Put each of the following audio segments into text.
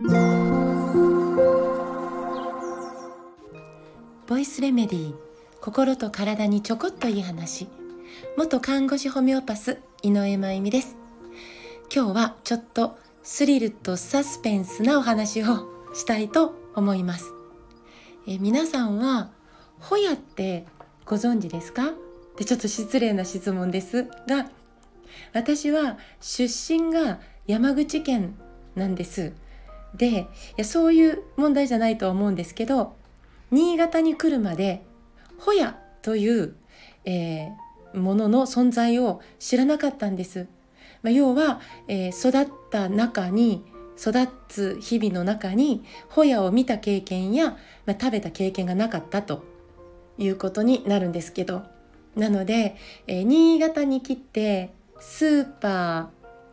ボイスレメディー心と体にちょこっといい話。元看護師ホメオパス井上真由美です。今日はちょっとスリルとサスペンスなお話をしたいと思います。え皆さんはホヤってご存知ですか？でちょっと失礼な質問ですが私は出身が山口県なんです。でいやそういう問題じゃないとは思うんですけど新潟に来るまでホヤという、えー、ものの存在を知らなかったんです。まあ、要は、えー、育った中に育つ日々の中にホヤを見た経験や、まあ、食べた経験がなかったということになるんですけどなので、えー、新潟に来てスーパ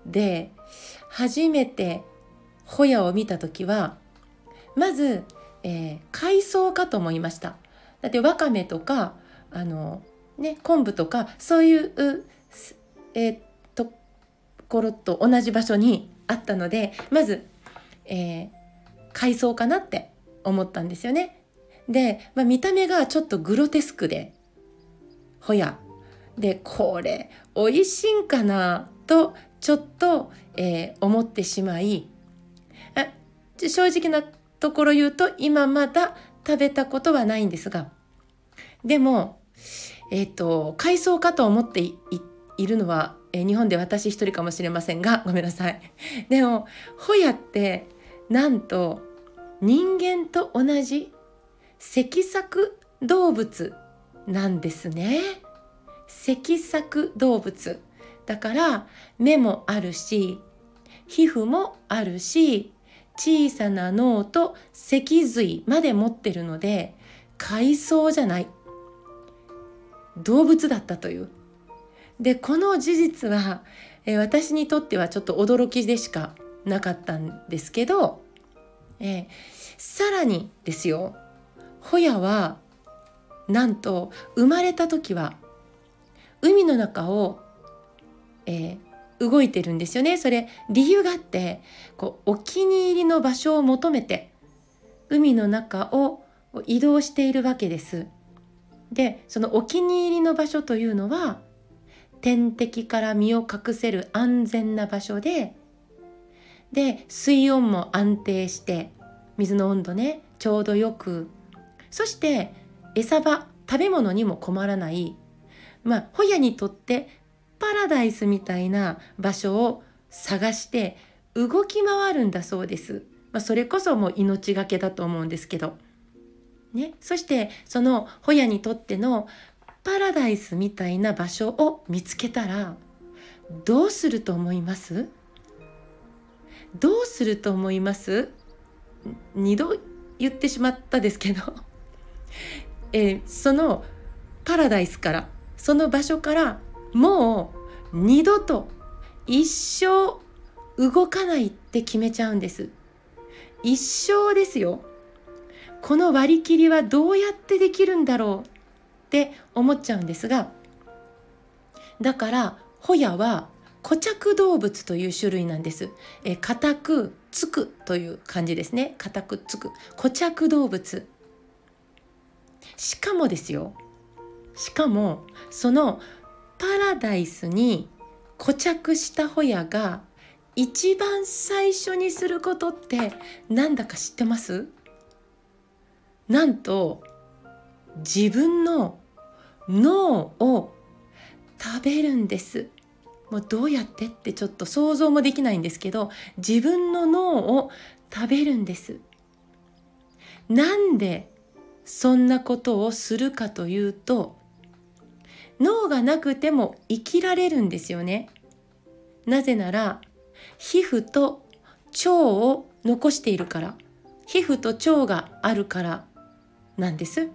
ーで初めてホヤを見た時はまず、えー、海藻かと思いましただってわかめとかあの、ね、昆布とかそういう、えー、ところと同じ場所にあったのでまず、えー、海藻かなって思ったんですよね。で、まあ、見た目がちょっとグロテスクでほやでこれ美味しいんかなとちょっと、えー、思ってしまい正直なところ言うと今まだ食べたことはないんですがでもえっ、ー、と海藻かと思っているのは、えー、日本で私一人かもしれませんがごめんなさい。でもホヤってなんと人間と同じ脊索動物なんですね。脊索動物。だから目もあるし皮膚もあるし小さな脳と脊髄まで持ってるので海藻じゃない動物だったという。でこの事実は、え私にとってはちょっと驚きでしかなかったんですけど、えさらにですよホヤはなんと生まれた時は海の中を、えー、動いてるんですよねそれ理由があってこうお気に入りの場所を求めて海の中を移動しているわけです。でそのお気に入りの場所というのは天敵から身を隠せる安全な場所でで水温も安定して水の温度ねちょうどよくそして餌場食べ物にも困らないまあホヤにとってラダイスみたいな場所を探して動き回るんだそうです。まあ、それこそもう命がけだと思うんですけど。ね、そしてそのホヤにとってのパラダイスみたいな場所を見つけたらどうすると思います？どうすると思います？2度言ってしまったですけど え、そのパラダイスからその場所からもう二度と一生動かないって決めちゃうんです一生ですよこの割り切りはどうやってできるんだろうって思っちゃうんですがだからホヤは固着動物という種類なんです。え固くつくという感じですね。固くつく固着動物。しかもですよ。しかもそのパラダイスに固着したホヤが一番最初にすることってなんだか知ってます？なんと自分の脳を食べるんです。もうどうやってってちょっと想像もできないんですけど自分の脳を食べるんです。なんでそんなことをするかというと脳がなくても生きられるんですよね。なぜなら皮膚と腸を残しているから皮膚と腸があるからなんです。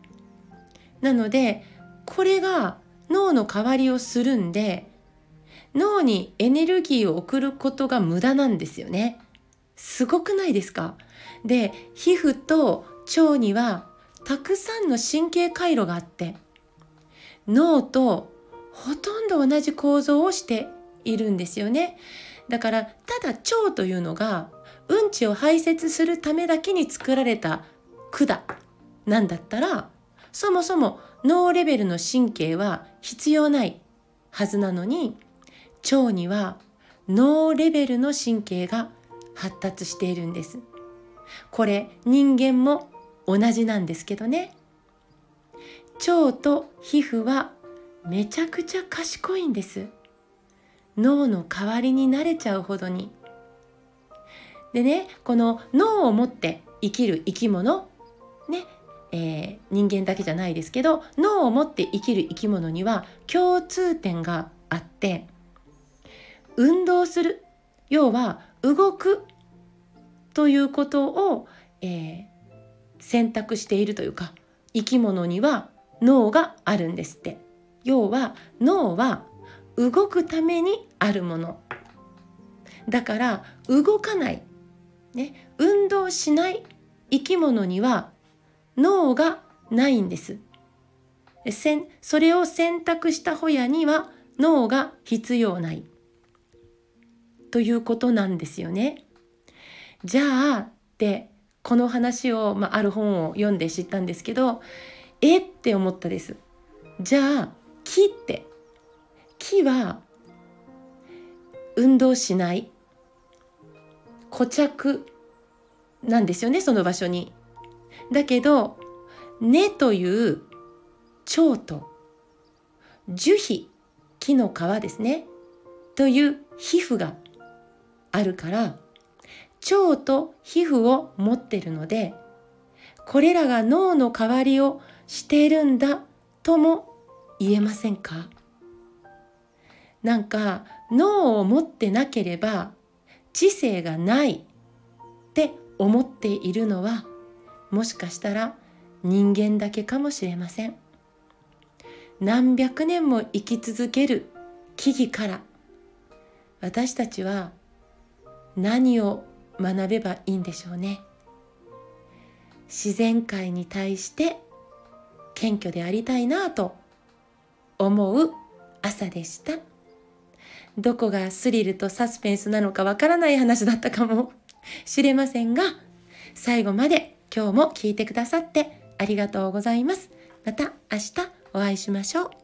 なのでこれが脳の代わりをするんで脳にエネルギーを送ることが無駄なんですよね。すごくないですか？で皮膚と腸にはたくさんの神経回路があって脳とほとんど同じ構造をしているんですよね。だからただ腸というのがうんちを排泄するためだけに作られた管なんだったらそもそも脳レベルの神経は必要ないはずなのに腸には脳レベルの神経が発達しているんです。これ人間も同じなんですけどね。腸と皮膚はめちゃくちゃ賢いんです。脳の代わりになれちゃうほどに。でね、この脳を持って生きる生き物、ね、えー、人間だけじゃないですけど脳を持って生きる生き物には共通点があって運動する要は動くということを、えー、選択しているというか生き物には脳があるんですって。要は脳は動くためにあるもの。だから動かない、ね、運動しない。生き物には脳がないんです。それを選択したホヤには脳が必要ない。ということなんですよね。じゃあってこの話を、まあ、ある本を読んで知ったんですけどえって思ったです。じゃあ木って木は運動しない固着なんですよねその場所に。だけど根という腸と樹皮木の皮ですねという皮膚があるから腸と皮膚を持ってるのでこれらが脳の代わりをしているんだとも言えませんか？なんか脳を持ってなければ知性がないって思っているのはもしかしたら人間だけかもしれません。何百年も生き続ける木々から私たちは何を学べばいいんでしょうね？自然界に対して謙虚でありたいなと思う朝でしたどこがスリルとサスペンスなのかわからない話だったかも しれませんが最後まで今日も聞いてくださってありがとうございます。また明日お会いしましょう。